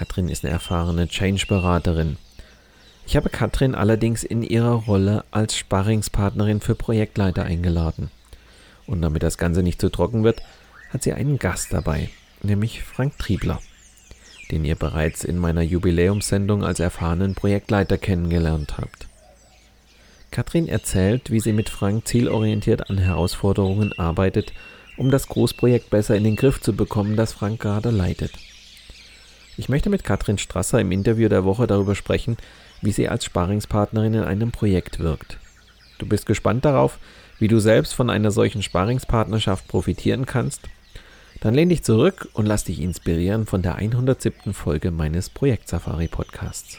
Katrin ist eine erfahrene Change-Beraterin. Ich habe Katrin allerdings in ihrer Rolle als Sparringspartnerin für Projektleiter eingeladen. Und damit das Ganze nicht zu trocken wird, hat sie einen Gast dabei, nämlich Frank Triebler, den ihr bereits in meiner Jubiläumssendung als erfahrenen Projektleiter kennengelernt habt. Katrin erzählt, wie sie mit Frank zielorientiert an Herausforderungen arbeitet, um das Großprojekt besser in den Griff zu bekommen, das Frank gerade leitet. Ich möchte mit Katrin Strasser im Interview der Woche darüber sprechen, wie sie als Sparingspartnerin in einem Projekt wirkt. Du bist gespannt darauf, wie du selbst von einer solchen Sparingspartnerschaft profitieren kannst? Dann lehn dich zurück und lass dich inspirieren von der 107. Folge meines Projekt Safari Podcasts.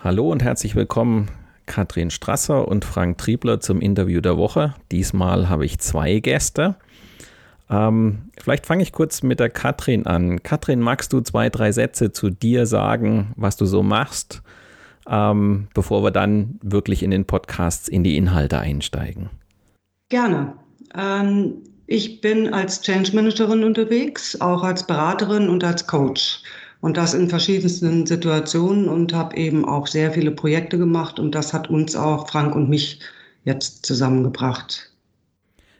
Hallo und herzlich willkommen, Katrin Strasser und Frank Triebler zum Interview der Woche. Diesmal habe ich zwei Gäste. Ähm, vielleicht fange ich kurz mit der Katrin an. Katrin, magst du zwei, drei Sätze zu dir sagen, was du so machst, ähm, bevor wir dann wirklich in den Podcasts in die Inhalte einsteigen? Gerne. Ähm, ich bin als Change Managerin unterwegs, auch als Beraterin und als Coach. Und das in verschiedensten Situationen und habe eben auch sehr viele Projekte gemacht. Und das hat uns auch, Frank und mich, jetzt zusammengebracht.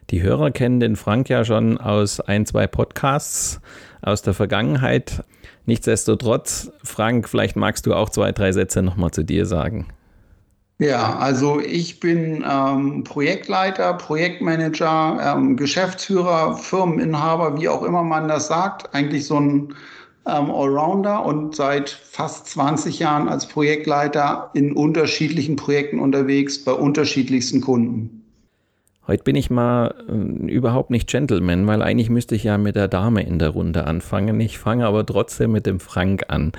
Die Hörer kennen den Frank ja schon aus ein, zwei Podcasts aus der Vergangenheit. Nichtsdestotrotz, Frank, vielleicht magst du auch zwei, drei Sätze nochmal zu dir sagen. Ja, also ich bin ähm, Projektleiter, Projektmanager, ähm, Geschäftsführer, Firmeninhaber, wie auch immer man das sagt. Eigentlich so ein ähm, Allrounder und seit fast 20 Jahren als Projektleiter in unterschiedlichen Projekten unterwegs bei unterschiedlichsten Kunden. Heute bin ich mal äh, überhaupt nicht Gentleman, weil eigentlich müsste ich ja mit der Dame in der Runde anfangen. Ich fange aber trotzdem mit dem Frank an.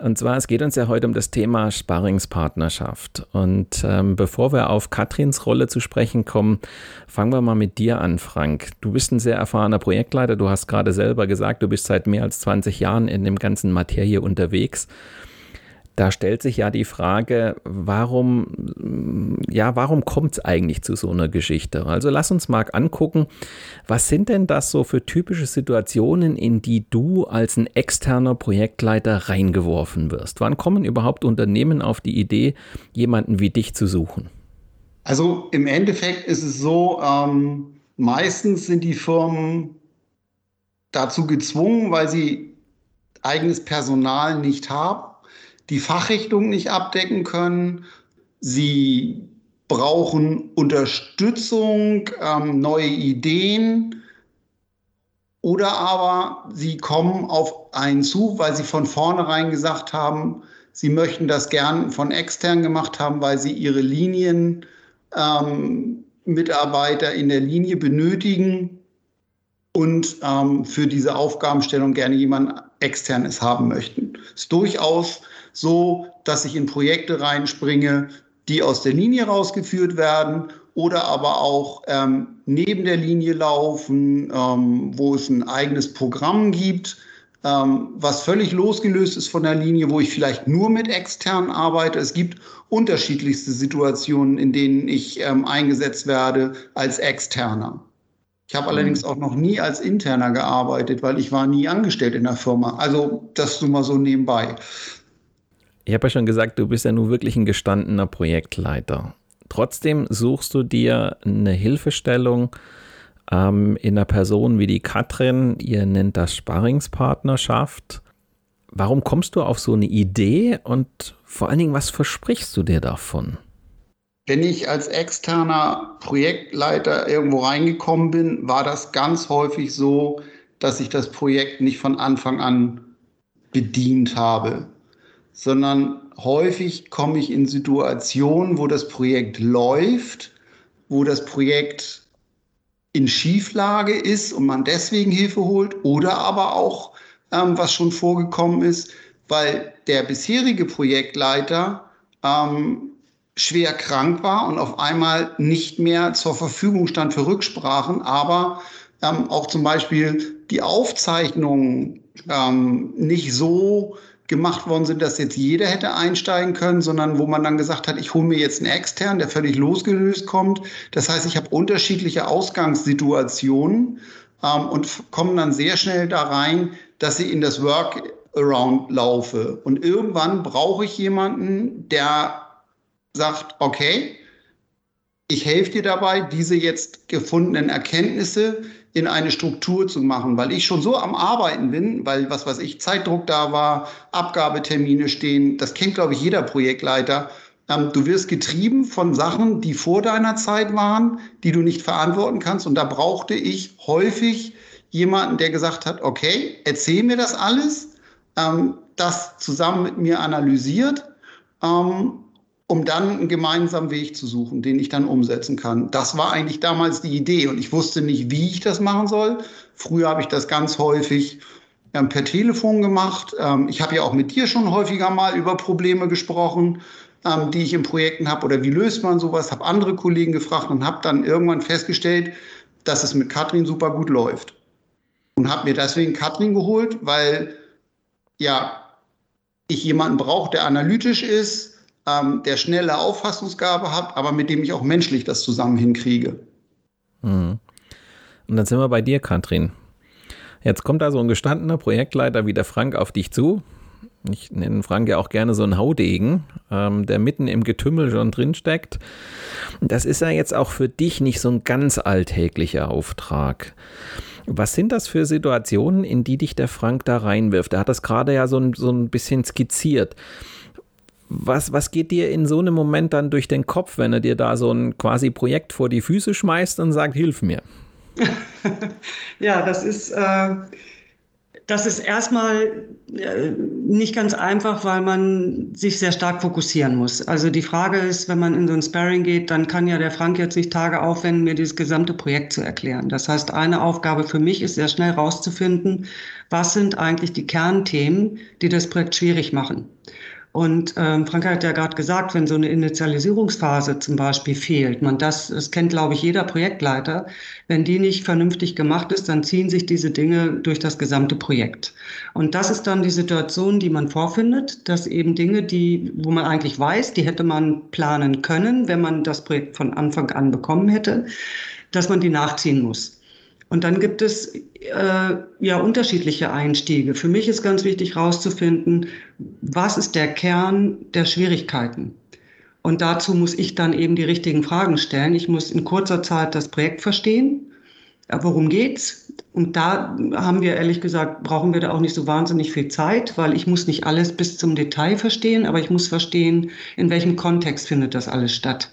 Und zwar, es geht uns ja heute um das Thema Sparringspartnerschaft. Und ähm, bevor wir auf Katrins Rolle zu sprechen kommen, fangen wir mal mit dir an, Frank. Du bist ein sehr erfahrener Projektleiter. Du hast gerade selber gesagt, du bist seit mehr als 20 Jahren in dem ganzen Materie unterwegs da stellt sich ja die Frage, warum, ja, warum kommt es eigentlich zu so einer Geschichte? Also lass uns mal angucken, was sind denn das so für typische Situationen, in die du als ein externer Projektleiter reingeworfen wirst? Wann kommen überhaupt Unternehmen auf die Idee, jemanden wie dich zu suchen? Also im Endeffekt ist es so, ähm, meistens sind die Firmen dazu gezwungen, weil sie eigenes Personal nicht haben die Fachrichtung nicht abdecken können. Sie brauchen Unterstützung, ähm, neue Ideen. Oder aber sie kommen auf einen zu, weil sie von vornherein gesagt haben, sie möchten das gern von extern gemacht haben, weil sie ihre Linien ähm, in der Linie benötigen und ähm, für diese Aufgabenstellung gerne jemand externes haben möchten. Ist durchaus so, dass ich in Projekte reinspringe, die aus der Linie rausgeführt werden oder aber auch ähm, neben der Linie laufen, ähm, wo es ein eigenes Programm gibt, ähm, was völlig losgelöst ist von der Linie, wo ich vielleicht nur mit externen arbeite. Es gibt unterschiedlichste Situationen, in denen ich ähm, eingesetzt werde als externer. Ich habe allerdings mhm. auch noch nie als interner gearbeitet, weil ich war nie angestellt in der Firma. Also das nur mal so nebenbei. Ich habe ja schon gesagt, du bist ja nun wirklich ein gestandener Projektleiter. Trotzdem suchst du dir eine Hilfestellung ähm, in einer Person wie die Katrin. Ihr nennt das Sparringspartnerschaft. Warum kommst du auf so eine Idee und vor allen Dingen, was versprichst du dir davon? Wenn ich als externer Projektleiter irgendwo reingekommen bin, war das ganz häufig so, dass ich das Projekt nicht von Anfang an bedient habe, sondern häufig komme ich in Situationen, wo das Projekt läuft, wo das Projekt in Schieflage ist und man deswegen Hilfe holt oder aber auch, ähm, was schon vorgekommen ist, weil der bisherige Projektleiter ähm, schwer krank war und auf einmal nicht mehr zur Verfügung stand für Rücksprachen, aber ähm, auch zum Beispiel die Aufzeichnungen ähm, nicht so gemacht worden sind, dass jetzt jeder hätte einsteigen können, sondern wo man dann gesagt hat, ich hole mir jetzt einen extern, der völlig losgelöst kommt. Das heißt, ich habe unterschiedliche Ausgangssituationen ähm, und komme dann sehr schnell da rein, dass ich in das Workaround laufe. Und irgendwann brauche ich jemanden, der sagt, okay, ich helfe dir dabei, diese jetzt gefundenen Erkenntnisse in eine Struktur zu machen, weil ich schon so am Arbeiten bin, weil was weiß ich, Zeitdruck da war, Abgabetermine stehen, das kennt, glaube ich, jeder Projektleiter. Ähm, du wirst getrieben von Sachen, die vor deiner Zeit waren, die du nicht verantworten kannst. Und da brauchte ich häufig jemanden, der gesagt hat, okay, erzähl mir das alles, ähm, das zusammen mit mir analysiert ähm, um dann einen gemeinsamen Weg zu suchen, den ich dann umsetzen kann. Das war eigentlich damals die Idee und ich wusste nicht, wie ich das machen soll. Früher habe ich das ganz häufig ähm, per Telefon gemacht. Ähm, ich habe ja auch mit dir schon häufiger mal über Probleme gesprochen, ähm, die ich in Projekten habe oder wie löst man sowas. Habe andere Kollegen gefragt und habe dann irgendwann festgestellt, dass es mit Katrin super gut läuft. Und habe mir deswegen Katrin geholt, weil ja ich jemanden brauche, der analytisch ist, ähm, der schnelle Auffassungsgabe hat, aber mit dem ich auch menschlich das zusammen hinkriege. Mhm. Und dann sind wir bei dir, Katrin. Jetzt kommt da so ein gestandener Projektleiter wie der Frank auf dich zu. Ich nenne Frank ja auch gerne so einen Haudegen, ähm, der mitten im Getümmel schon drinsteckt. Das ist ja jetzt auch für dich nicht so ein ganz alltäglicher Auftrag. Was sind das für Situationen, in die dich der Frank da reinwirft? Er hat das gerade ja so ein, so ein bisschen skizziert. Was, was geht dir in so einem Moment dann durch den Kopf, wenn er dir da so ein quasi Projekt vor die Füße schmeißt und sagt, hilf mir? ja, das ist, äh, das ist erstmal äh, nicht ganz einfach, weil man sich sehr stark fokussieren muss. Also die Frage ist, wenn man in so ein Sparring geht, dann kann ja der Frank jetzt nicht Tage aufwenden, mir dieses gesamte Projekt zu erklären. Das heißt, eine Aufgabe für mich ist sehr schnell rauszufinden, was sind eigentlich die Kernthemen, die das Projekt schwierig machen. Und ähm, Frank hat ja gerade gesagt, wenn so eine Initialisierungsphase zum Beispiel fehlt, man das, das kennt, glaube ich, jeder Projektleiter, wenn die nicht vernünftig gemacht ist, dann ziehen sich diese Dinge durch das gesamte Projekt. Und das ist dann die Situation, die man vorfindet, dass eben Dinge, die, wo man eigentlich weiß, die hätte man planen können, wenn man das Projekt von Anfang an bekommen hätte, dass man die nachziehen muss. Und dann gibt es äh, ja unterschiedliche Einstiege. Für mich ist ganz wichtig herauszufinden, was ist der Kern der Schwierigkeiten. Und dazu muss ich dann eben die richtigen Fragen stellen. Ich muss in kurzer Zeit das Projekt verstehen. Worum geht's? Und da haben wir ehrlich gesagt, brauchen wir da auch nicht so wahnsinnig viel Zeit, weil ich muss nicht alles bis zum Detail verstehen, aber ich muss verstehen, in welchem Kontext findet das alles statt.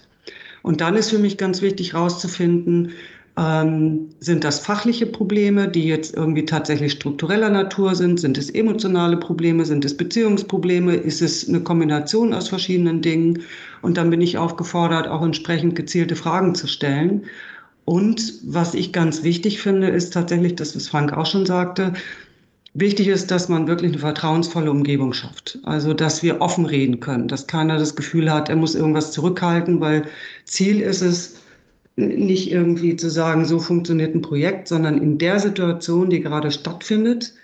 Und dann ist für mich ganz wichtig herauszufinden, ähm, sind das fachliche Probleme, die jetzt irgendwie tatsächlich struktureller Natur sind? Sind es emotionale Probleme? Sind es Beziehungsprobleme? Ist es eine Kombination aus verschiedenen Dingen? Und dann bin ich aufgefordert, auch entsprechend gezielte Fragen zu stellen. Und was ich ganz wichtig finde, ist tatsächlich, das, was Frank auch schon sagte, Wichtig ist, dass man wirklich eine vertrauensvolle Umgebung schafft. Also, dass wir offen reden können, dass keiner das Gefühl hat, er muss irgendwas zurückhalten, weil Ziel ist es, nicht irgendwie zu sagen, so funktioniert ein Projekt, sondern in der Situation, die gerade stattfindet,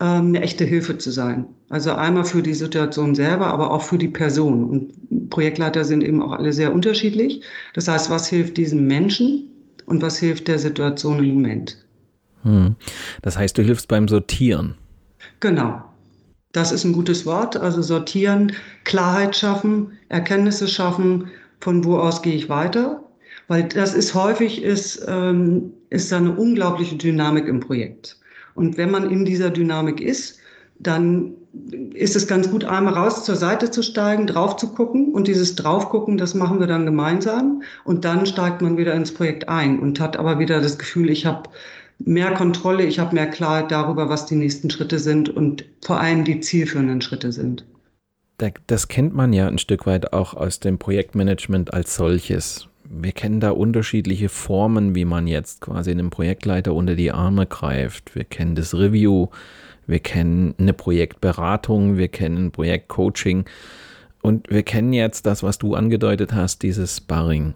ähm, eine echte Hilfe zu sein. Also einmal für die Situation selber, aber auch für die Person. Und Projektleiter sind eben auch alle sehr unterschiedlich. Das heißt, was hilft diesem Menschen und was hilft der Situation im Moment? Hm. Das heißt, du hilfst beim Sortieren. Genau. Das ist ein gutes Wort. Also sortieren, Klarheit schaffen, Erkenntnisse schaffen, von wo aus gehe ich weiter. Weil das ist häufig, ist, ähm, ist da eine unglaubliche Dynamik im Projekt. Und wenn man in dieser Dynamik ist, dann ist es ganz gut, einmal raus zur Seite zu steigen, drauf zu gucken. Und dieses Draufgucken, das machen wir dann gemeinsam. Und dann steigt man wieder ins Projekt ein und hat aber wieder das Gefühl, ich habe mehr Kontrolle, ich habe mehr Klarheit darüber, was die nächsten Schritte sind und vor allem die zielführenden Schritte sind. Das kennt man ja ein Stück weit auch aus dem Projektmanagement als solches. Wir kennen da unterschiedliche Formen, wie man jetzt quasi einem Projektleiter unter die Arme greift. Wir kennen das Review, wir kennen eine Projektberatung, wir kennen Projektcoaching und wir kennen jetzt das, was du angedeutet hast, dieses Sparring.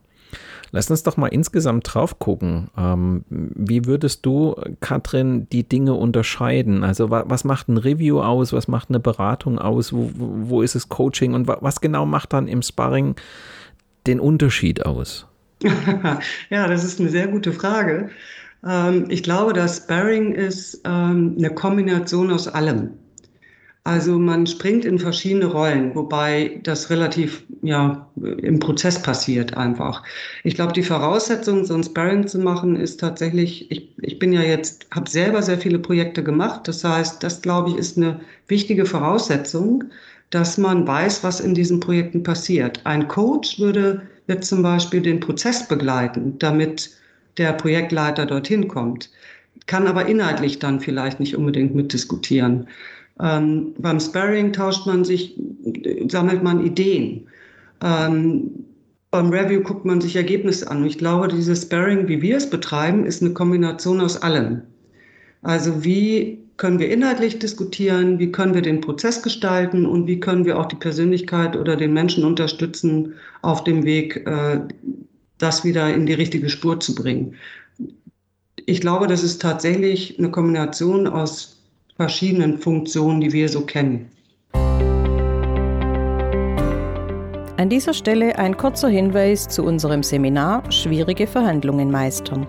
Lass uns doch mal insgesamt drauf gucken. Ähm, wie würdest du, Katrin, die Dinge unterscheiden? Also wa was macht ein Review aus? Was macht eine Beratung aus? Wo, wo ist es Coaching? Und wa was genau macht dann im Sparring den Unterschied aus? ja, das ist eine sehr gute Frage. Ähm, ich glaube, das Sparring ist ähm, eine Kombination aus allem. Also man springt in verschiedene Rollen, wobei das relativ ja im Prozess passiert einfach. Ich glaube, die Voraussetzung, so ein Sparring zu machen, ist tatsächlich, ich, ich bin ja jetzt, habe selber sehr viele Projekte gemacht. Das heißt, das glaube ich ist eine wichtige Voraussetzung, dass man weiß, was in diesen Projekten passiert. Ein Coach würde, wird zum Beispiel den Prozess begleiten, damit der Projektleiter dorthin kommt, kann aber inhaltlich dann vielleicht nicht unbedingt mitdiskutieren. Ähm, beim Sparring tauscht man sich, sammelt man Ideen. Ähm, beim Review guckt man sich Ergebnisse an. Und ich glaube, dieses Sparring, wie wir es betreiben, ist eine Kombination aus allem. Also wie können wir inhaltlich diskutieren, wie können wir den Prozess gestalten und wie können wir auch die Persönlichkeit oder den Menschen unterstützen auf dem Weg, äh, das wieder in die richtige Spur zu bringen. Ich glaube, das ist tatsächlich eine Kombination aus verschiedenen Funktionen, die wir so kennen. An dieser Stelle ein kurzer Hinweis zu unserem Seminar Schwierige Verhandlungen meistern.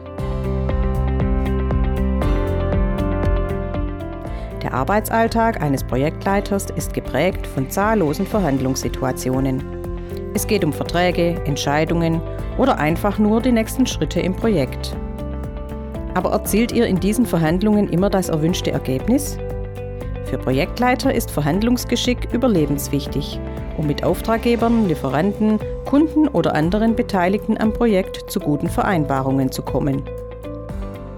Der Arbeitsalltag eines Projektleiters ist geprägt von zahllosen Verhandlungssituationen. Es geht um Verträge, Entscheidungen oder einfach nur die nächsten Schritte im Projekt. Aber erzielt ihr in diesen Verhandlungen immer das erwünschte Ergebnis? Für Projektleiter ist Verhandlungsgeschick überlebenswichtig, um mit Auftraggebern, Lieferanten, Kunden oder anderen Beteiligten am Projekt zu guten Vereinbarungen zu kommen.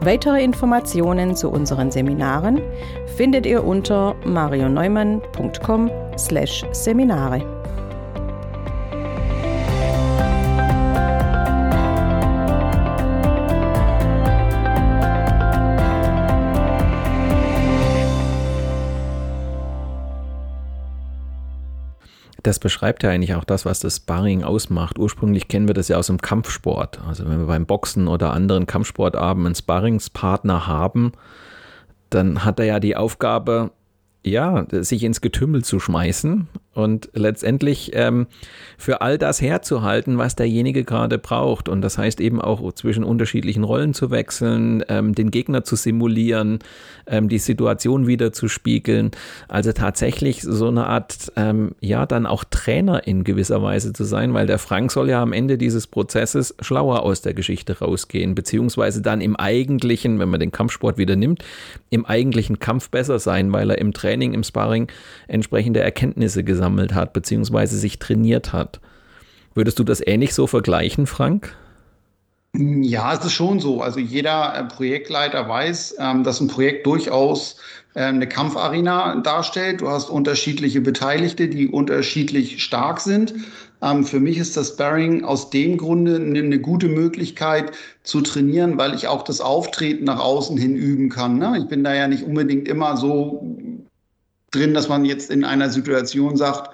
Weitere Informationen zu unseren Seminaren findet ihr unter marioneumann.com/seminare. das beschreibt ja eigentlich auch das, was das Sparring ausmacht. Ursprünglich kennen wir das ja aus dem Kampfsport. Also wenn wir beim Boxen oder anderen Kampfsportabend einen Sparringspartner haben, dann hat er ja die Aufgabe, ja, sich ins Getümmel zu schmeißen und letztendlich ähm, für all das herzuhalten, was derjenige gerade braucht. Und das heißt eben auch zwischen unterschiedlichen Rollen zu wechseln, ähm, den Gegner zu simulieren, ähm, die Situation wieder zu spiegeln. Also tatsächlich so eine Art, ähm, ja, dann auch Trainer in gewisser Weise zu sein, weil der Frank soll ja am Ende dieses Prozesses schlauer aus der Geschichte rausgehen, beziehungsweise dann im eigentlichen, wenn man den Kampfsport wieder nimmt, im eigentlichen Kampf besser sein, weil er im Training, im Sparring entsprechende Erkenntnisse gesammelt hat, beziehungsweise sich trainiert hat. Würdest du das ähnlich so vergleichen, Frank? Ja, es ist schon so. Also jeder äh, Projektleiter weiß, ähm, dass ein Projekt durchaus äh, eine Kampfarena darstellt. Du hast unterschiedliche Beteiligte, die unterschiedlich stark sind. Ähm, für mich ist das Sparring aus dem Grunde eine gute Möglichkeit zu trainieren, weil ich auch das Auftreten nach außen hin üben kann. Ne? Ich bin da ja nicht unbedingt immer so drin, dass man jetzt in einer Situation sagt,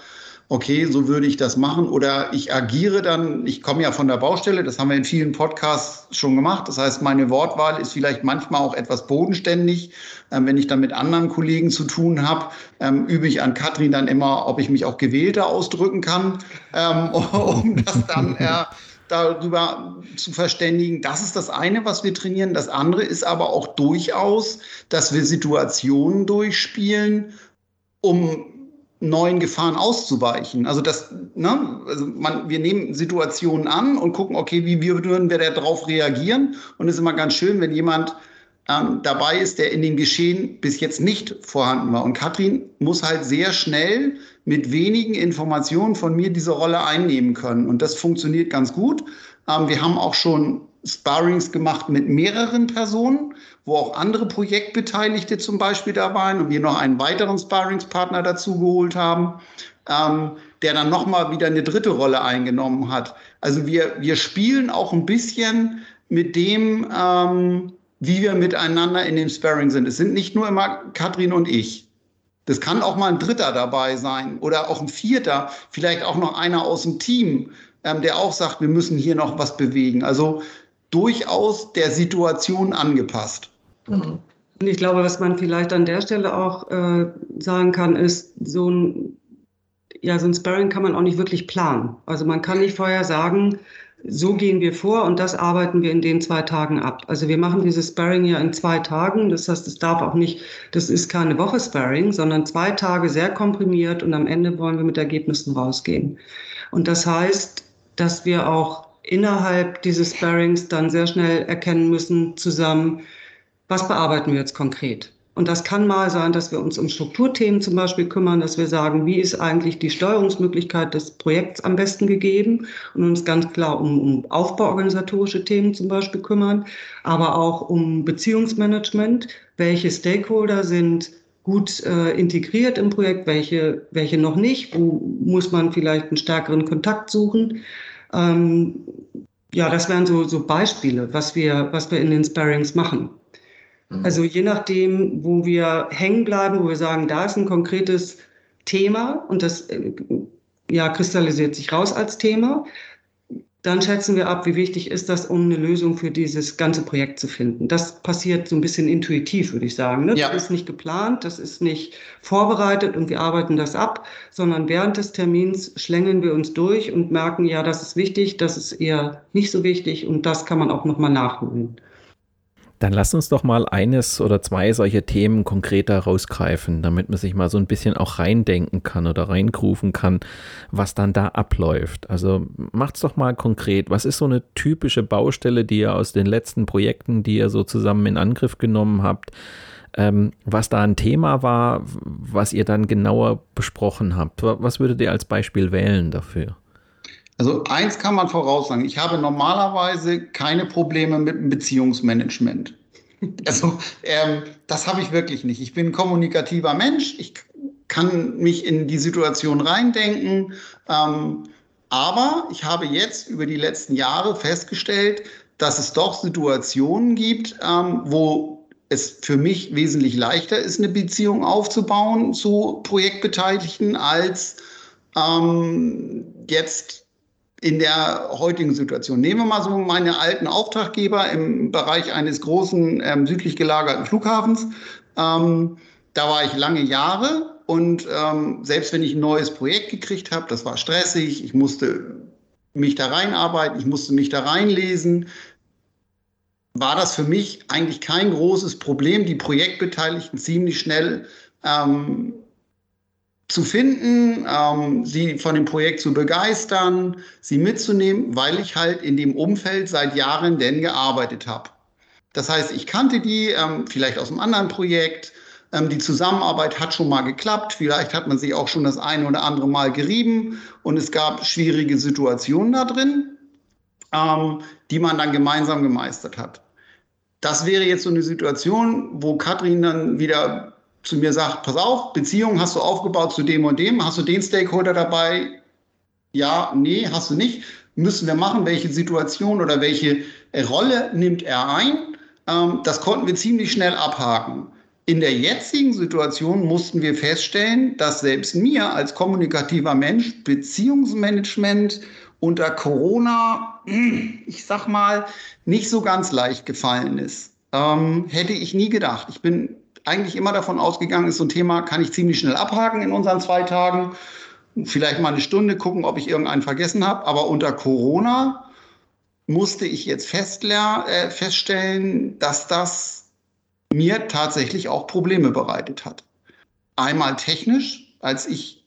okay, so würde ich das machen oder ich agiere dann, ich komme ja von der Baustelle, das haben wir in vielen Podcasts schon gemacht. Das heißt, meine Wortwahl ist vielleicht manchmal auch etwas bodenständig. Ähm, wenn ich dann mit anderen Kollegen zu tun habe, ähm, übe ich an Katrin dann immer, ob ich mich auch gewählter ausdrücken kann, ähm, um das dann äh, darüber zu verständigen. Das ist das eine, was wir trainieren. Das andere ist aber auch durchaus, dass wir Situationen durchspielen, um neuen Gefahren auszuweichen. Also das, ne, also man, wir nehmen Situationen an und gucken, okay, wie würden wir darauf reagieren? Und es ist immer ganz schön, wenn jemand ähm, dabei ist, der in dem Geschehen bis jetzt nicht vorhanden war. Und Katrin muss halt sehr schnell mit wenigen Informationen von mir diese Rolle einnehmen können. Und das funktioniert ganz gut. Ähm, wir haben auch schon Sparrings gemacht mit mehreren Personen, wo auch andere Projektbeteiligte zum Beispiel da waren und wir noch einen weiteren Sparringspartner dazu geholt haben, ähm, der dann nochmal wieder eine dritte Rolle eingenommen hat. Also wir, wir spielen auch ein bisschen mit dem, ähm, wie wir miteinander in dem Sparring sind. Es sind nicht nur immer Katrin und ich. Das kann auch mal ein Dritter dabei sein oder auch ein Vierter, vielleicht auch noch einer aus dem Team, ähm, der auch sagt, wir müssen hier noch was bewegen. Also durchaus der Situation angepasst. Und ich glaube, was man vielleicht an der Stelle auch äh, sagen kann, ist, so ein, ja, so ein Sparring kann man auch nicht wirklich planen. Also man kann nicht vorher sagen, so gehen wir vor und das arbeiten wir in den zwei Tagen ab. Also wir machen dieses Sparring ja in zwei Tagen. Das heißt, es darf auch nicht, das ist keine Woche Sparring, sondern zwei Tage sehr komprimiert und am Ende wollen wir mit Ergebnissen rausgehen. Und das heißt, dass wir auch innerhalb dieses Sparrings dann sehr schnell erkennen müssen zusammen, was bearbeiten wir jetzt konkret. Und das kann mal sein, dass wir uns um Strukturthemen zum Beispiel kümmern, dass wir sagen, wie ist eigentlich die Steuerungsmöglichkeit des Projekts am besten gegeben und uns ganz klar um, um aufbauorganisatorische Themen zum Beispiel kümmern, aber auch um Beziehungsmanagement. Welche Stakeholder sind gut äh, integriert im Projekt, welche, welche noch nicht, wo muss man vielleicht einen stärkeren Kontakt suchen. Ähm, ja, das wären so, so Beispiele, was wir, was wir in den Sparrings machen. Mhm. Also je nachdem, wo wir hängen bleiben, wo wir sagen, da ist ein konkretes Thema und das äh, ja, kristallisiert sich raus als Thema, dann schätzen wir ab, wie wichtig ist das, um eine Lösung für dieses ganze Projekt zu finden. Das passiert so ein bisschen intuitiv, würde ich sagen. Ne? Ja. Das ist nicht geplant, das ist nicht vorbereitet und wir arbeiten das ab, sondern während des Termins schlängeln wir uns durch und merken, ja, das ist wichtig, das ist eher nicht so wichtig und das kann man auch nochmal nachholen. Dann lass uns doch mal eines oder zwei solche Themen konkreter rausgreifen, damit man sich mal so ein bisschen auch reindenken kann oder reingrufen kann, was dann da abläuft. Also macht's doch mal konkret. Was ist so eine typische Baustelle, die ihr aus den letzten Projekten, die ihr so zusammen in Angriff genommen habt, ähm, was da ein Thema war, was ihr dann genauer besprochen habt? Was würdet ihr als Beispiel wählen dafür? Also eins kann man voraussagen, ich habe normalerweise keine Probleme mit dem Beziehungsmanagement. Also ähm, das habe ich wirklich nicht. Ich bin ein kommunikativer Mensch, ich kann mich in die Situation reindenken, ähm, aber ich habe jetzt über die letzten Jahre festgestellt, dass es doch Situationen gibt, ähm, wo es für mich wesentlich leichter ist, eine Beziehung aufzubauen zu Projektbeteiligten, als ähm, jetzt in der heutigen Situation. Nehmen wir mal so meine alten Auftraggeber im Bereich eines großen ähm, südlich gelagerten Flughafens. Ähm, da war ich lange Jahre und ähm, selbst wenn ich ein neues Projekt gekriegt habe, das war stressig, ich musste mich da reinarbeiten, ich musste mich da reinlesen, war das für mich eigentlich kein großes Problem, die Projektbeteiligten ziemlich schnell ähm, zu finden, ähm, sie von dem Projekt zu begeistern, sie mitzunehmen, weil ich halt in dem Umfeld seit Jahren denn gearbeitet habe. Das heißt, ich kannte die ähm, vielleicht aus einem anderen Projekt. Ähm, die Zusammenarbeit hat schon mal geklappt. Vielleicht hat man sich auch schon das eine oder andere Mal gerieben und es gab schwierige Situationen da drin, ähm, die man dann gemeinsam gemeistert hat. Das wäre jetzt so eine Situation, wo Katrin dann wieder zu mir sagt, pass auf, Beziehung hast du aufgebaut zu dem und dem, hast du den Stakeholder dabei? Ja, nee, hast du nicht. Müssen wir machen, welche Situation oder welche Rolle nimmt er ein? Ähm, das konnten wir ziemlich schnell abhaken. In der jetzigen Situation mussten wir feststellen, dass selbst mir als kommunikativer Mensch Beziehungsmanagement unter Corona, ich sag mal, nicht so ganz leicht gefallen ist. Ähm, hätte ich nie gedacht. Ich bin eigentlich immer davon ausgegangen, ist so ein Thema, kann ich ziemlich schnell abhaken in unseren zwei Tagen. Vielleicht mal eine Stunde gucken, ob ich irgendeinen vergessen habe. Aber unter Corona musste ich jetzt äh, feststellen, dass das mir tatsächlich auch Probleme bereitet hat. Einmal technisch, als ich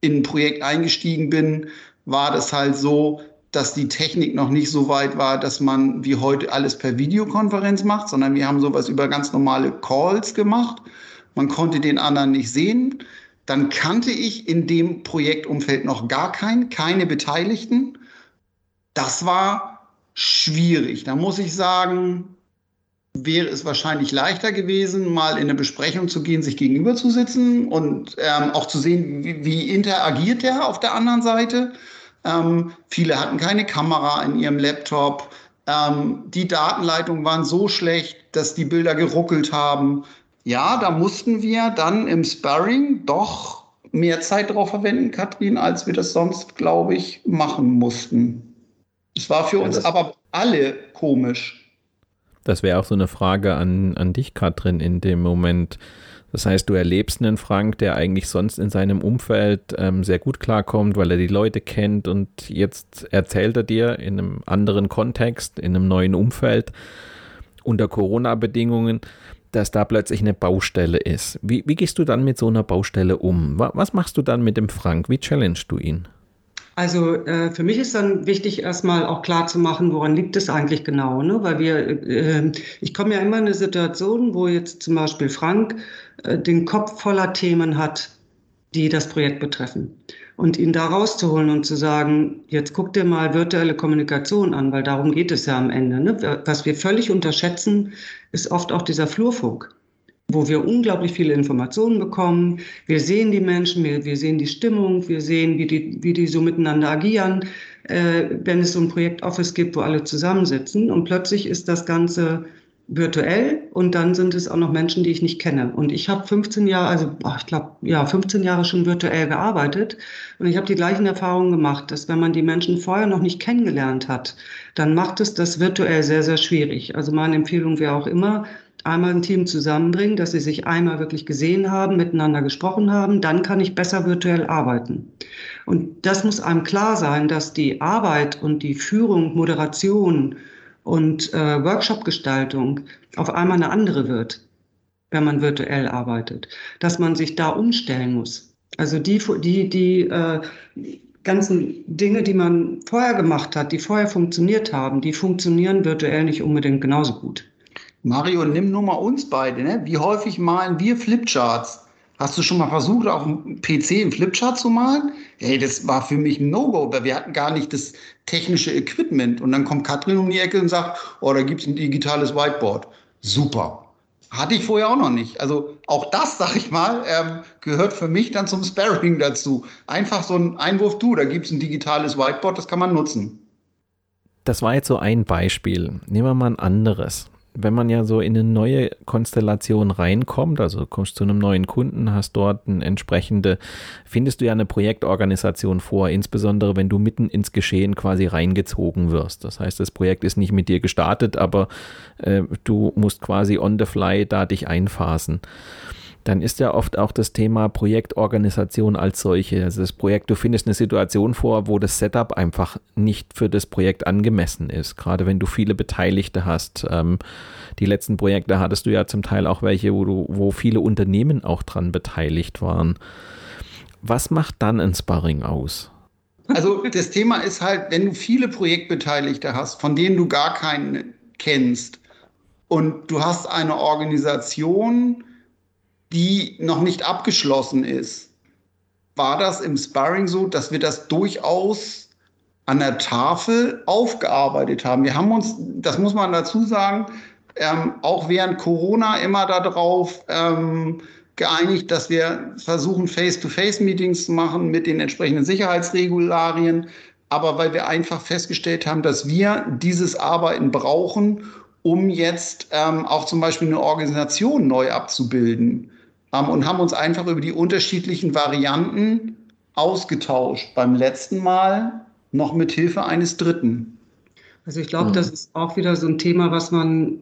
in ein Projekt eingestiegen bin, war das halt so, dass die Technik noch nicht so weit war, dass man wie heute alles per Videokonferenz macht, sondern wir haben sowas über ganz normale Calls gemacht. Man konnte den anderen nicht sehen. Dann kannte ich in dem Projektumfeld noch gar keinen, keine Beteiligten. Das war schwierig. Da muss ich sagen, wäre es wahrscheinlich leichter gewesen, mal in eine Besprechung zu gehen, sich gegenüber zu sitzen und ähm, auch zu sehen, wie, wie interagiert der auf der anderen Seite. Ähm, viele hatten keine Kamera in ihrem Laptop. Ähm, die Datenleitungen waren so schlecht, dass die Bilder geruckelt haben. Ja, da mussten wir dann im Sparring doch mehr Zeit darauf verwenden, Katrin, als wir das sonst, glaube ich, machen mussten. Es war für uns aber alle komisch. Das wäre auch so eine Frage an, an dich, Katrin, in dem Moment. Das heißt, du erlebst einen Frank, der eigentlich sonst in seinem Umfeld ähm, sehr gut klarkommt, weil er die Leute kennt und jetzt erzählt er dir in einem anderen Kontext, in einem neuen Umfeld, unter Corona-Bedingungen, dass da plötzlich eine Baustelle ist. Wie, wie gehst du dann mit so einer Baustelle um? Was machst du dann mit dem Frank? Wie challengest du ihn? Also äh, für mich ist dann wichtig, erstmal auch klar zu machen, woran liegt es eigentlich genau. Ne? Weil wir, äh, ich komme ja immer in eine Situation, wo jetzt zum Beispiel Frank äh, den Kopf voller Themen hat, die das Projekt betreffen. Und ihn da rauszuholen und zu sagen, jetzt guck dir mal virtuelle Kommunikation an, weil darum geht es ja am Ende. Ne? Was wir völlig unterschätzen, ist oft auch dieser Flurfunk wo wir unglaublich viele Informationen bekommen. Wir sehen die Menschen, wir, wir sehen die Stimmung, wir sehen, wie die, wie die so miteinander agieren, äh, wenn es so ein Projekt Office gibt, wo alle zusammensitzen. Und plötzlich ist das Ganze virtuell und dann sind es auch noch Menschen, die ich nicht kenne. Und ich habe 15 Jahre, also ich glaube, ja, 15 Jahre schon virtuell gearbeitet und ich habe die gleichen Erfahrungen gemacht, dass wenn man die Menschen vorher noch nicht kennengelernt hat, dann macht es das virtuell sehr, sehr schwierig. Also meine Empfehlung wäre auch immer, einmal ein Team zusammenbringen, dass sie sich einmal wirklich gesehen haben, miteinander gesprochen haben, dann kann ich besser virtuell arbeiten. Und das muss einem klar sein, dass die Arbeit und die Führung, Moderation und äh, Workshop-Gestaltung auf einmal eine andere wird, wenn man virtuell arbeitet, dass man sich da umstellen muss. Also die, die, die äh, ganzen Dinge, die man vorher gemacht hat, die vorher funktioniert haben, die funktionieren virtuell nicht unbedingt genauso gut. Mario, nimm nur mal uns beide. Ne? Wie häufig malen wir Flipcharts? Hast du schon mal versucht, auf dem PC einen Flipchart zu malen? Hey, das war für mich ein No-Go, weil wir hatten gar nicht das technische Equipment. Und dann kommt Katrin um die Ecke und sagt, oh, da gibt es ein digitales Whiteboard. Super. Hatte ich vorher auch noch nicht. Also auch das, sag ich mal, ähm, gehört für mich dann zum Sparring dazu. Einfach so ein Einwurf, du, da gibt es ein digitales Whiteboard, das kann man nutzen. Das war jetzt so ein Beispiel. Nehmen wir mal ein anderes wenn man ja so in eine neue Konstellation reinkommt, also kommst zu einem neuen Kunden, hast dort eine entsprechende, findest du ja eine Projektorganisation vor, insbesondere wenn du mitten ins Geschehen quasi reingezogen wirst. Das heißt, das Projekt ist nicht mit dir gestartet, aber äh, du musst quasi on the fly da dich einphasen dann ist ja oft auch das Thema Projektorganisation als solche. Also das Projekt, du findest eine Situation vor, wo das Setup einfach nicht für das Projekt angemessen ist. Gerade wenn du viele Beteiligte hast. Ähm, die letzten Projekte hattest du ja zum Teil auch welche, wo du, wo viele Unternehmen auch dran beteiligt waren. Was macht dann ein Sparring aus? Also das Thema ist halt, wenn du viele Projektbeteiligte hast, von denen du gar keinen kennst und du hast eine Organisation, die noch nicht abgeschlossen ist, war das im Sparring so, dass wir das durchaus an der Tafel aufgearbeitet haben. Wir haben uns, das muss man dazu sagen, ähm, auch während Corona immer darauf ähm, geeinigt, dass wir versuchen, Face-to-Face-Meetings zu machen mit den entsprechenden Sicherheitsregularien. Aber weil wir einfach festgestellt haben, dass wir dieses Arbeiten brauchen, um jetzt ähm, auch zum Beispiel eine Organisation neu abzubilden ähm, und haben uns einfach über die unterschiedlichen Varianten ausgetauscht. Beim letzten Mal noch mit Hilfe eines Dritten. Also ich glaube, mhm. das ist auch wieder so ein Thema, was man,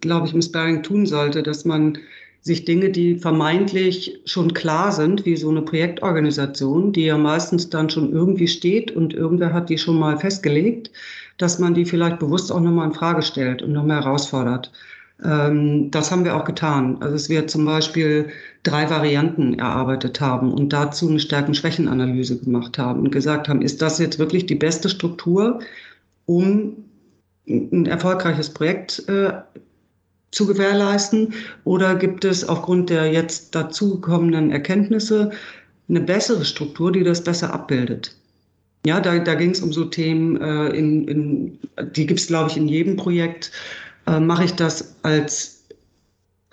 glaube ich, im Sparring tun sollte, dass man sich Dinge, die vermeintlich schon klar sind, wie so eine Projektorganisation, die ja meistens dann schon irgendwie steht und irgendwer hat die schon mal festgelegt, dass man die vielleicht bewusst auch nochmal in Frage stellt und nochmal herausfordert. Ähm, das haben wir auch getan. Also dass wir zum Beispiel drei Varianten erarbeitet haben und dazu eine Stärken-Schwächen-Analyse gemacht haben und gesagt haben, ist das jetzt wirklich die beste Struktur, um ein erfolgreiches Projekt äh, zu gewährleisten? Oder gibt es aufgrund der jetzt dazugekommenen Erkenntnisse eine bessere Struktur, die das besser abbildet? Ja, da, da ging es um so Themen, äh, in, in, die gibt es, glaube ich, in jedem Projekt. Äh, Mache ich das als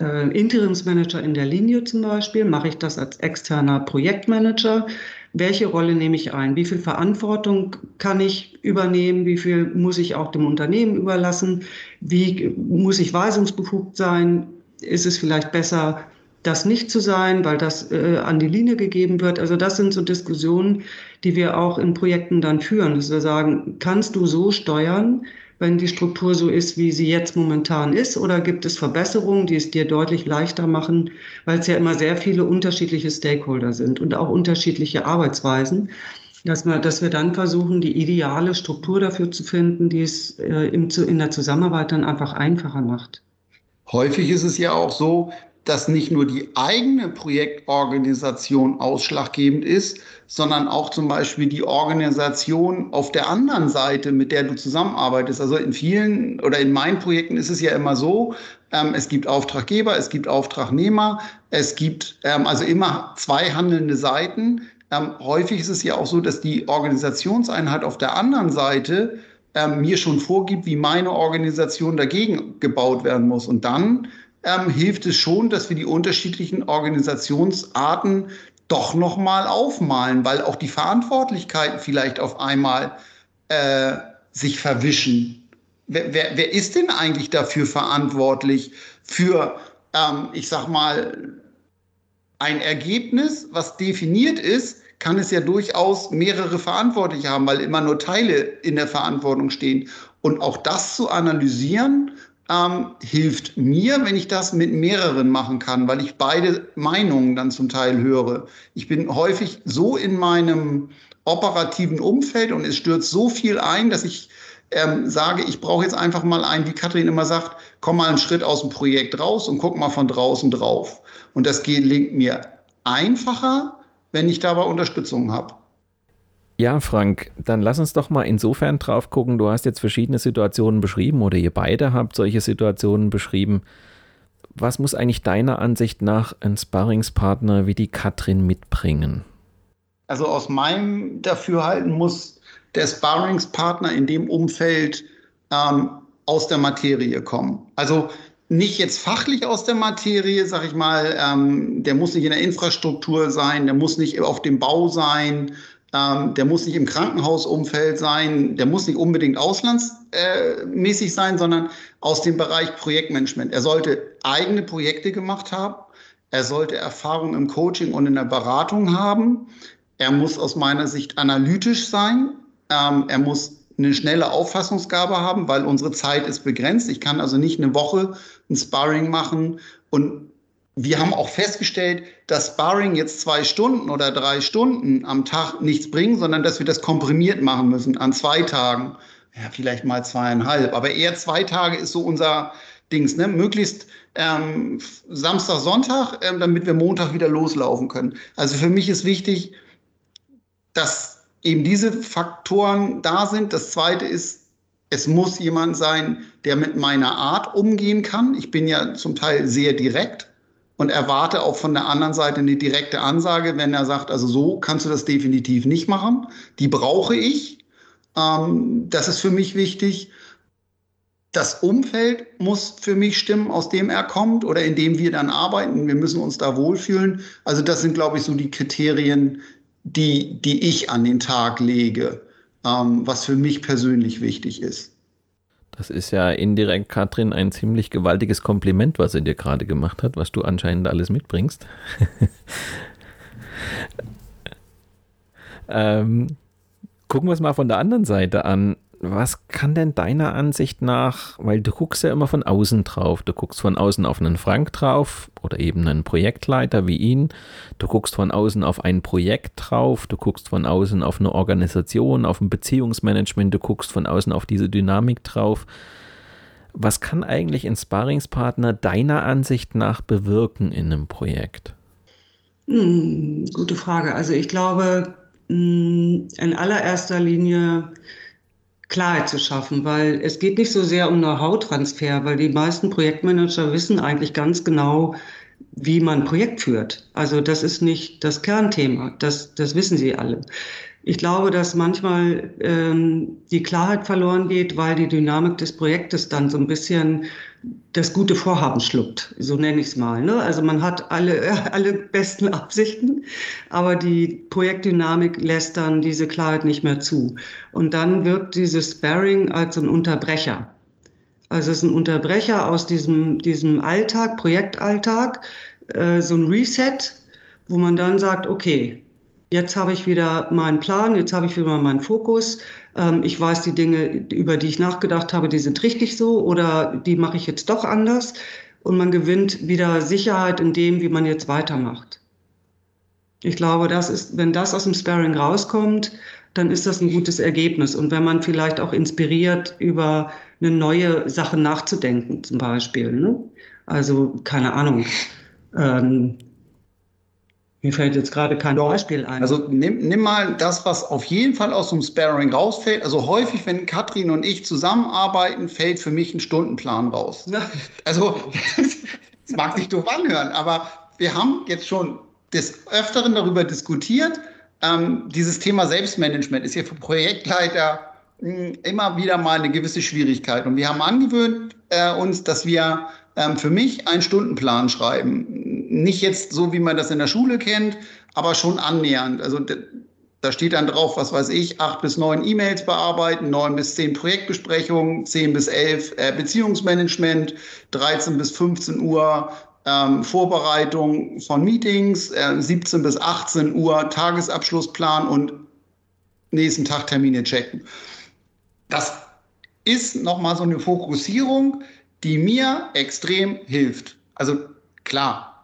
äh, Interimsmanager in der Linie zum Beispiel? Mache ich das als externer Projektmanager? Welche Rolle nehme ich ein? Wie viel Verantwortung kann ich übernehmen? Wie viel muss ich auch dem Unternehmen überlassen? Wie muss ich weisungsbefugt sein? Ist es vielleicht besser, das nicht zu sein, weil das äh, an die Linie gegeben wird. Also das sind so Diskussionen, die wir auch in Projekten dann führen, dass wir sagen, kannst du so steuern, wenn die Struktur so ist, wie sie jetzt momentan ist, oder gibt es Verbesserungen, die es dir deutlich leichter machen, weil es ja immer sehr viele unterschiedliche Stakeholder sind und auch unterschiedliche Arbeitsweisen, dass wir, dass wir dann versuchen, die ideale Struktur dafür zu finden, die es äh, in der Zusammenarbeit dann einfach einfacher macht. Häufig ist es ja auch so, dass nicht nur die eigene Projektorganisation ausschlaggebend ist, sondern auch zum Beispiel die Organisation auf der anderen Seite, mit der du zusammenarbeitest. Also in vielen oder in meinen Projekten ist es ja immer so, ähm, es gibt Auftraggeber, es gibt Auftragnehmer, es gibt ähm, also immer zwei handelnde Seiten. Ähm, häufig ist es ja auch so, dass die Organisationseinheit auf der anderen Seite ähm, mir schon vorgibt, wie meine Organisation dagegen gebaut werden muss. Und dann ähm, hilft es schon, dass wir die unterschiedlichen Organisationsarten doch noch mal aufmalen, weil auch die Verantwortlichkeiten vielleicht auf einmal äh, sich verwischen. Wer, wer, wer ist denn eigentlich dafür verantwortlich für, ähm, ich sag mal, ein Ergebnis, was definiert ist, kann es ja durchaus mehrere Verantwortliche haben, weil immer nur Teile in der Verantwortung stehen. Und auch das zu analysieren ähm, hilft mir, wenn ich das mit mehreren machen kann, weil ich beide Meinungen dann zum Teil höre. Ich bin häufig so in meinem operativen Umfeld und es stürzt so viel ein, dass ich ähm, sage, ich brauche jetzt einfach mal einen, wie Kathrin immer sagt, komm mal einen Schritt aus dem Projekt raus und guck mal von draußen drauf. Und das gelingt mir einfacher, wenn ich dabei Unterstützung habe. Ja, Frank, dann lass uns doch mal insofern drauf gucken. Du hast jetzt verschiedene Situationen beschrieben oder ihr beide habt solche Situationen beschrieben. Was muss eigentlich deiner Ansicht nach ein Sparringspartner wie die Katrin mitbringen? Also aus meinem Dafürhalten muss der Sparringspartner in dem Umfeld ähm, aus der Materie kommen. Also nicht jetzt fachlich aus der Materie, sag ich mal, ähm, der muss nicht in der Infrastruktur sein, der muss nicht auf dem Bau sein, ähm, der muss nicht im Krankenhausumfeld sein, der muss nicht unbedingt auslandsmäßig sein, sondern aus dem Bereich Projektmanagement. Er sollte eigene Projekte gemacht haben. Er sollte Erfahrung im Coaching und in der Beratung haben. Er muss aus meiner Sicht analytisch sein. Ähm, er muss eine schnelle Auffassungsgabe haben, weil unsere Zeit ist begrenzt. Ich kann also nicht eine Woche ein Sparring machen und wir haben auch festgestellt, dass Sparring jetzt zwei Stunden oder drei Stunden am Tag nichts bringt, sondern dass wir das komprimiert machen müssen an zwei Tagen. Ja, vielleicht mal zweieinhalb, aber eher zwei Tage ist so unser Dings, ne? Möglichst ähm, Samstag, Sonntag, ähm, damit wir Montag wieder loslaufen können. Also für mich ist wichtig, dass eben diese Faktoren da sind. Das zweite ist, es muss jemand sein, der mit meiner Art umgehen kann. Ich bin ja zum Teil sehr direkt und erwarte auch von der anderen Seite eine direkte Ansage, wenn er sagt, also so kannst du das definitiv nicht machen. Die brauche ich. Ähm, das ist für mich wichtig. Das Umfeld muss für mich stimmen, aus dem er kommt oder in dem wir dann arbeiten. Wir müssen uns da wohlfühlen. Also das sind, glaube ich, so die Kriterien, die, die ich an den Tag lege, ähm, was für mich persönlich wichtig ist. Das ist ja indirekt, Katrin, ein ziemlich gewaltiges Kompliment, was er dir gerade gemacht hat, was du anscheinend alles mitbringst. ähm, gucken wir es mal von der anderen Seite an was kann denn deiner Ansicht nach, weil du guckst ja immer von außen drauf, du guckst von außen auf einen Frank drauf oder eben einen Projektleiter wie ihn, du guckst von außen auf ein Projekt drauf, du guckst von außen auf eine Organisation, auf ein Beziehungsmanagement, du guckst von außen auf diese Dynamik drauf. Was kann eigentlich ein Sparingspartner deiner Ansicht nach bewirken in einem Projekt? Hm, gute Frage. Also ich glaube, hm, in allererster Linie Klarheit zu schaffen, weil es geht nicht so sehr um Know-how-Transfer, weil die meisten Projektmanager wissen eigentlich ganz genau, wie man ein Projekt führt. Also das ist nicht das Kernthema, das, das wissen sie alle. Ich glaube, dass manchmal ähm, die Klarheit verloren geht, weil die Dynamik des Projektes dann so ein bisschen das gute Vorhaben schluckt, so nenne ich es mal. Ne? Also man hat alle, alle besten Absichten, aber die Projektdynamik lässt dann diese Klarheit nicht mehr zu. Und dann wirkt dieses Sparring als ein Unterbrecher. Also es ist ein Unterbrecher aus diesem, diesem Alltag, Projektalltag, äh, so ein Reset, wo man dann sagt, okay, Jetzt habe ich wieder meinen Plan, jetzt habe ich wieder meinen Fokus. Ähm, ich weiß, die Dinge, über die ich nachgedacht habe, die sind richtig so oder die mache ich jetzt doch anders. Und man gewinnt wieder Sicherheit in dem, wie man jetzt weitermacht. Ich glaube, das ist, wenn das aus dem Sparring rauskommt, dann ist das ein gutes Ergebnis. Und wenn man vielleicht auch inspiriert, über eine neue Sache nachzudenken, zum Beispiel. Ne? Also, keine Ahnung. Ähm, mir fällt jetzt gerade kein Doch. Beispiel ein. Also nimm, nimm mal das, was auf jeden Fall aus dem Sparring rausfällt. Also häufig, wenn Katrin und ich zusammenarbeiten, fällt für mich ein Stundenplan raus. Also das mag sich doof anhören, aber wir haben jetzt schon des Öfteren darüber diskutiert. Ähm, dieses Thema Selbstmanagement ist ja für Projektleiter mh, hm, immer wieder mal eine gewisse Schwierigkeit. Und wir haben angewöhnt äh, uns, dass wir ähm, für mich einen Stundenplan schreiben. Nicht jetzt so, wie man das in der Schule kennt, aber schon annähernd. Also da steht dann drauf, was weiß ich, acht bis neun E-Mails bearbeiten, neun bis zehn Projektbesprechungen, zehn bis elf äh, Beziehungsmanagement, 13 bis 15 Uhr ähm, Vorbereitung von Meetings, äh, 17 bis 18 Uhr Tagesabschlussplan und nächsten Tag Termine checken. Das ist nochmal so eine Fokussierung, die mir extrem hilft. Also klar,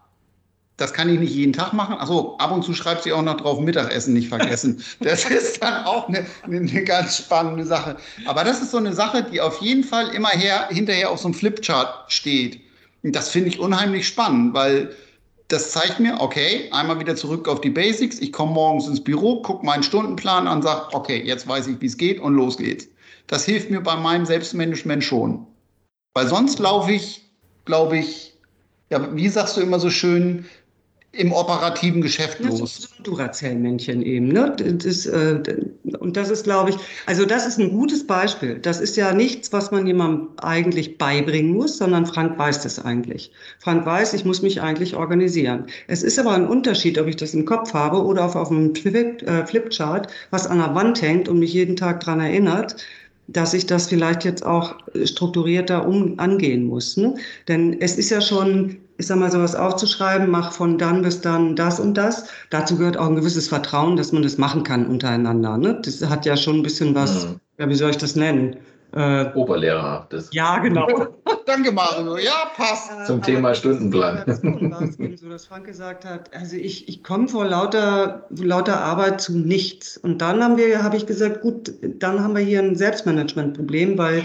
das kann ich nicht jeden Tag machen. Achso, ab und zu schreibt sie auch noch drauf, Mittagessen nicht vergessen. Das ist dann auch eine, eine, ganz spannende Sache. Aber das ist so eine Sache, die auf jeden Fall immer her, hinterher auf so einem Flipchart steht. Und das finde ich unheimlich spannend, weil das zeigt mir, okay, einmal wieder zurück auf die Basics. Ich komme morgens ins Büro, gucke meinen Stundenplan an, sage, okay, jetzt weiß ich, wie es geht und los geht's. Das hilft mir bei meinem Selbstmanagement schon. Weil sonst laufe ich, glaube ich, ja, wie sagst du immer so schön, im operativen Geschäft los. Das ist ein Duracell-Männchen eben. Ne? Das, äh, und das ist, glaube ich, also das ist ein gutes Beispiel. Das ist ja nichts, was man jemandem eigentlich beibringen muss, sondern Frank weiß das eigentlich. Frank weiß, ich muss mich eigentlich organisieren. Es ist aber ein Unterschied, ob ich das im Kopf habe oder auf, auf einem Flip, äh, Flipchart, was an der Wand hängt und mich jeden Tag dran erinnert, dass ich das vielleicht jetzt auch strukturierter um, angehen muss. Ne? Denn es ist ja schon, ich sag mal, sowas aufzuschreiben, mach von dann bis dann das und das. Dazu gehört auch ein gewisses Vertrauen, dass man das machen kann untereinander. Ne? Das hat ja schon ein bisschen was, mhm. ja, wie soll ich das nennen? Äh, Oberlehrerhaftes. Ja, genau. Danke, Mario. Ja, passt. Äh, Zum Thema Stundenplan. Das war so, dass Frank gesagt hat, also ich, ich komme vor lauter, lauter Arbeit zu nichts. Und dann haben wir, habe ich gesagt, gut, dann haben wir hier ein Selbstmanagementproblem, weil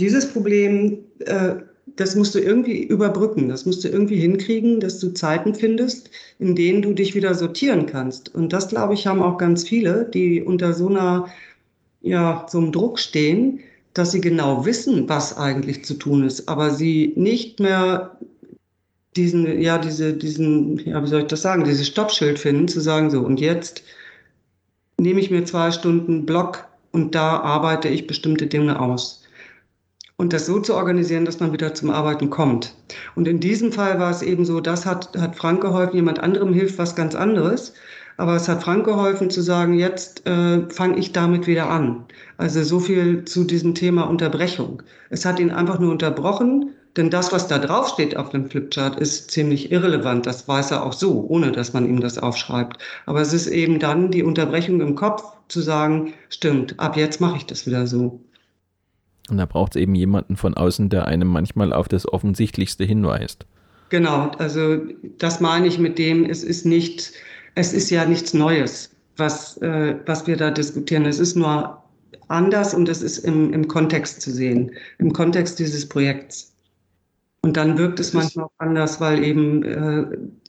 dieses Problem, äh, das musst du irgendwie überbrücken, das musst du irgendwie hinkriegen, dass du Zeiten findest, in denen du dich wieder sortieren kannst. Und das, glaube ich, haben auch ganz viele, die unter so einer, ja, so einem Druck stehen, dass sie genau wissen, was eigentlich zu tun ist, aber sie nicht mehr diesen, ja, diese, diesen, ja, wie soll ich das sagen, dieses Stoppschild finden, zu sagen, so, und jetzt nehme ich mir zwei Stunden Block und da arbeite ich bestimmte Dinge aus. Und das so zu organisieren, dass man wieder zum Arbeiten kommt. Und in diesem Fall war es eben so, das hat, hat Frank geholfen, jemand anderem hilft was ganz anderes. Aber es hat Frank geholfen zu sagen, jetzt äh, fange ich damit wieder an. Also so viel zu diesem Thema Unterbrechung. Es hat ihn einfach nur unterbrochen, denn das, was da drauf steht auf dem Flipchart, ist ziemlich irrelevant. Das weiß er auch so, ohne dass man ihm das aufschreibt. Aber es ist eben dann die Unterbrechung im Kopf zu sagen, stimmt, ab jetzt mache ich das wieder so. Und da braucht es eben jemanden von außen, der einem manchmal auf das Offensichtlichste hinweist. Genau, also das meine ich mit dem, es ist nicht es ist ja nichts Neues, was, äh, was wir da diskutieren. Es ist nur anders und es ist im, im Kontext zu sehen, im Kontext dieses Projekts. Und dann wirkt es manchmal auch anders, weil eben äh,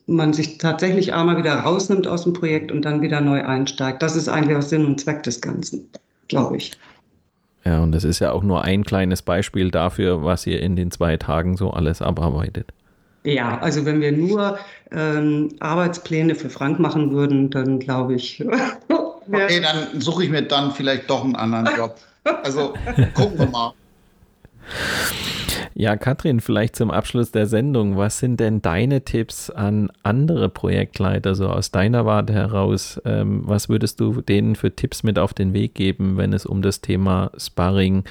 man sich tatsächlich einmal wieder rausnimmt aus dem Projekt und dann wieder neu einsteigt. Das ist eigentlich auch Sinn und Zweck des Ganzen, glaube ich. Ja, und das ist ja auch nur ein kleines Beispiel dafür, was ihr in den zwei Tagen so alles abarbeitet. Ja, also wenn wir nur ähm, Arbeitspläne für Frank machen würden, dann glaube ich. okay, dann suche ich mir dann vielleicht doch einen anderen Job. Also gucken wir mal. Ja, Katrin, vielleicht zum Abschluss der Sendung. Was sind denn deine Tipps an andere Projektleiter, so aus deiner Warte heraus? Ähm, was würdest du denen für Tipps mit auf den Weg geben, wenn es um das Thema Sparring,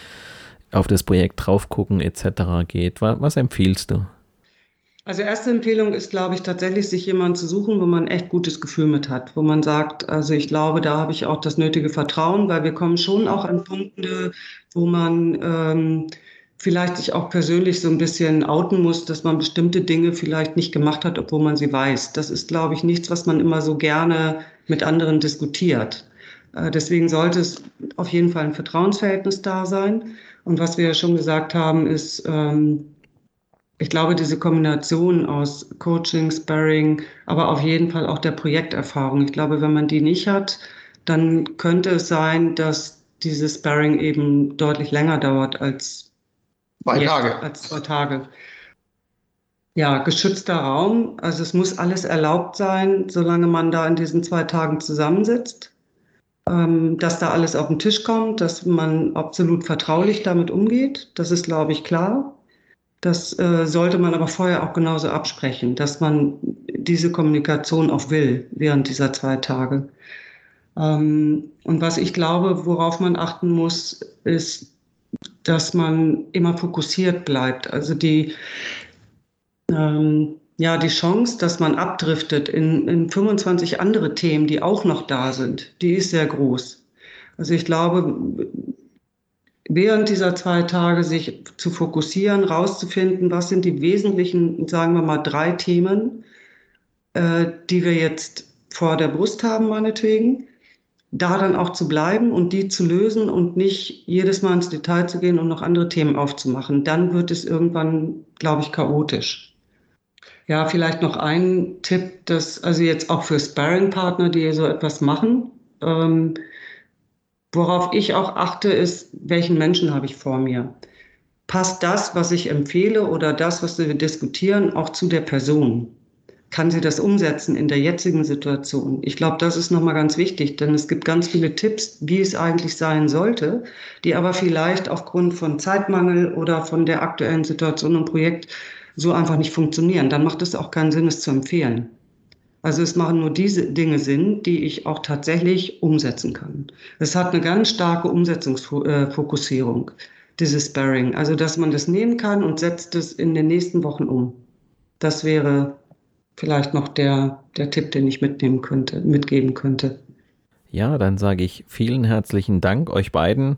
auf das Projekt draufgucken etc. geht? Was, was empfiehlst du? Also erste Empfehlung ist, glaube ich, tatsächlich sich jemanden zu suchen, wo man echt gutes Gefühl mit hat, wo man sagt, also ich glaube, da habe ich auch das nötige Vertrauen, weil wir kommen schon auch an Punkte, wo man ähm, vielleicht sich auch persönlich so ein bisschen outen muss, dass man bestimmte Dinge vielleicht nicht gemacht hat, obwohl man sie weiß. Das ist, glaube ich, nichts, was man immer so gerne mit anderen diskutiert. Äh, deswegen sollte es auf jeden Fall ein Vertrauensverhältnis da sein. Und was wir ja schon gesagt haben, ist, ähm, ich glaube, diese Kombination aus Coaching, Sparring, aber auf jeden Fall auch der Projekterfahrung. Ich glaube, wenn man die nicht hat, dann könnte es sein, dass dieses Sparring eben deutlich länger dauert als Zwei Tage. Als zwei Tage. Ja, geschützter Raum. Also es muss alles erlaubt sein, solange man da in diesen zwei Tagen zusammensitzt. Ähm, dass da alles auf den Tisch kommt, dass man absolut vertraulich damit umgeht. Das ist, glaube ich, klar. Das äh, sollte man aber vorher auch genauso absprechen, dass man diese Kommunikation auch will während dieser zwei Tage. Ähm, und was ich glaube, worauf man achten muss, ist, dass man immer fokussiert bleibt. Also die, ähm, ja, die Chance, dass man abdriftet in, in 25 andere Themen, die auch noch da sind, die ist sehr groß. Also ich glaube, während dieser zwei Tage sich zu fokussieren, rauszufinden, was sind die wesentlichen, sagen wir mal, drei Themen, äh, die wir jetzt vor der Brust haben, meinetwegen, da dann auch zu bleiben und die zu lösen und nicht jedes Mal ins Detail zu gehen und noch andere Themen aufzumachen. Dann wird es irgendwann, glaube ich, chaotisch. Ja, vielleicht noch ein Tipp, dass also jetzt auch für Sparring-Partner, die so etwas machen, ähm, worauf ich auch achte, ist, welchen Menschen habe ich vor mir? Passt das, was ich empfehle oder das, was wir diskutieren, auch zu der Person? Kann sie das umsetzen in der jetzigen Situation? Ich glaube, das ist nochmal ganz wichtig, denn es gibt ganz viele Tipps, wie es eigentlich sein sollte, die aber vielleicht aufgrund von Zeitmangel oder von der aktuellen Situation im Projekt so einfach nicht funktionieren. Dann macht es auch keinen Sinn, es zu empfehlen. Also es machen nur diese Dinge Sinn, die ich auch tatsächlich umsetzen kann. Es hat eine ganz starke Umsetzungsfokussierung, dieses Sparring. Also dass man das nehmen kann und setzt es in den nächsten Wochen um. Das wäre vielleicht noch der, der Tipp, den ich mitnehmen könnte, mitgeben könnte. Ja, dann sage ich vielen herzlichen Dank euch beiden,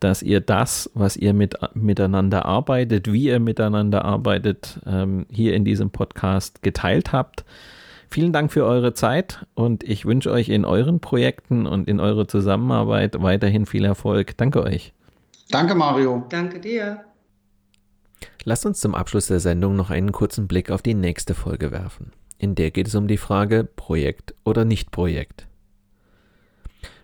dass ihr das, was ihr mit, miteinander arbeitet, wie ihr miteinander arbeitet, ähm, hier in diesem Podcast geteilt habt. Vielen Dank für eure Zeit und ich wünsche euch in euren Projekten und in eurer Zusammenarbeit weiterhin viel Erfolg. Danke euch. Danke, Mario. Danke dir. Lasst uns zum Abschluss der Sendung noch einen kurzen Blick auf die nächste Folge werfen. In der geht es um die Frage Projekt oder Nicht-Projekt.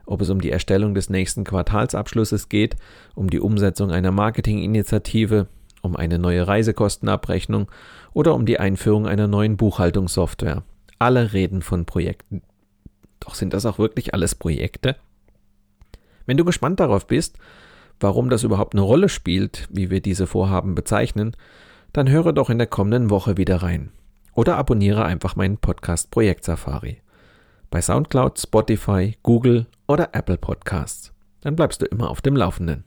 Ob es um die Erstellung des nächsten Quartalsabschlusses geht, um die Umsetzung einer Marketinginitiative, um eine neue Reisekostenabrechnung oder um die Einführung einer neuen Buchhaltungssoftware. Alle reden von Projekten. Doch sind das auch wirklich alles Projekte? Wenn du gespannt darauf bist, warum das überhaupt eine Rolle spielt, wie wir diese Vorhaben bezeichnen, dann höre doch in der kommenden Woche wieder rein. Oder abonniere einfach meinen Podcast Projekt Safari. Bei Soundcloud, Spotify, Google oder Apple Podcasts. Dann bleibst du immer auf dem Laufenden.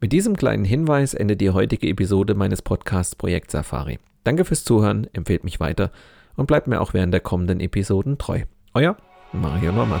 Mit diesem kleinen Hinweis endet die heutige Episode meines Podcasts Projekt Safari. Danke fürs Zuhören, empfehlt mich weiter und bleibt mir auch während der kommenden Episoden treu. Euer Mario Norman.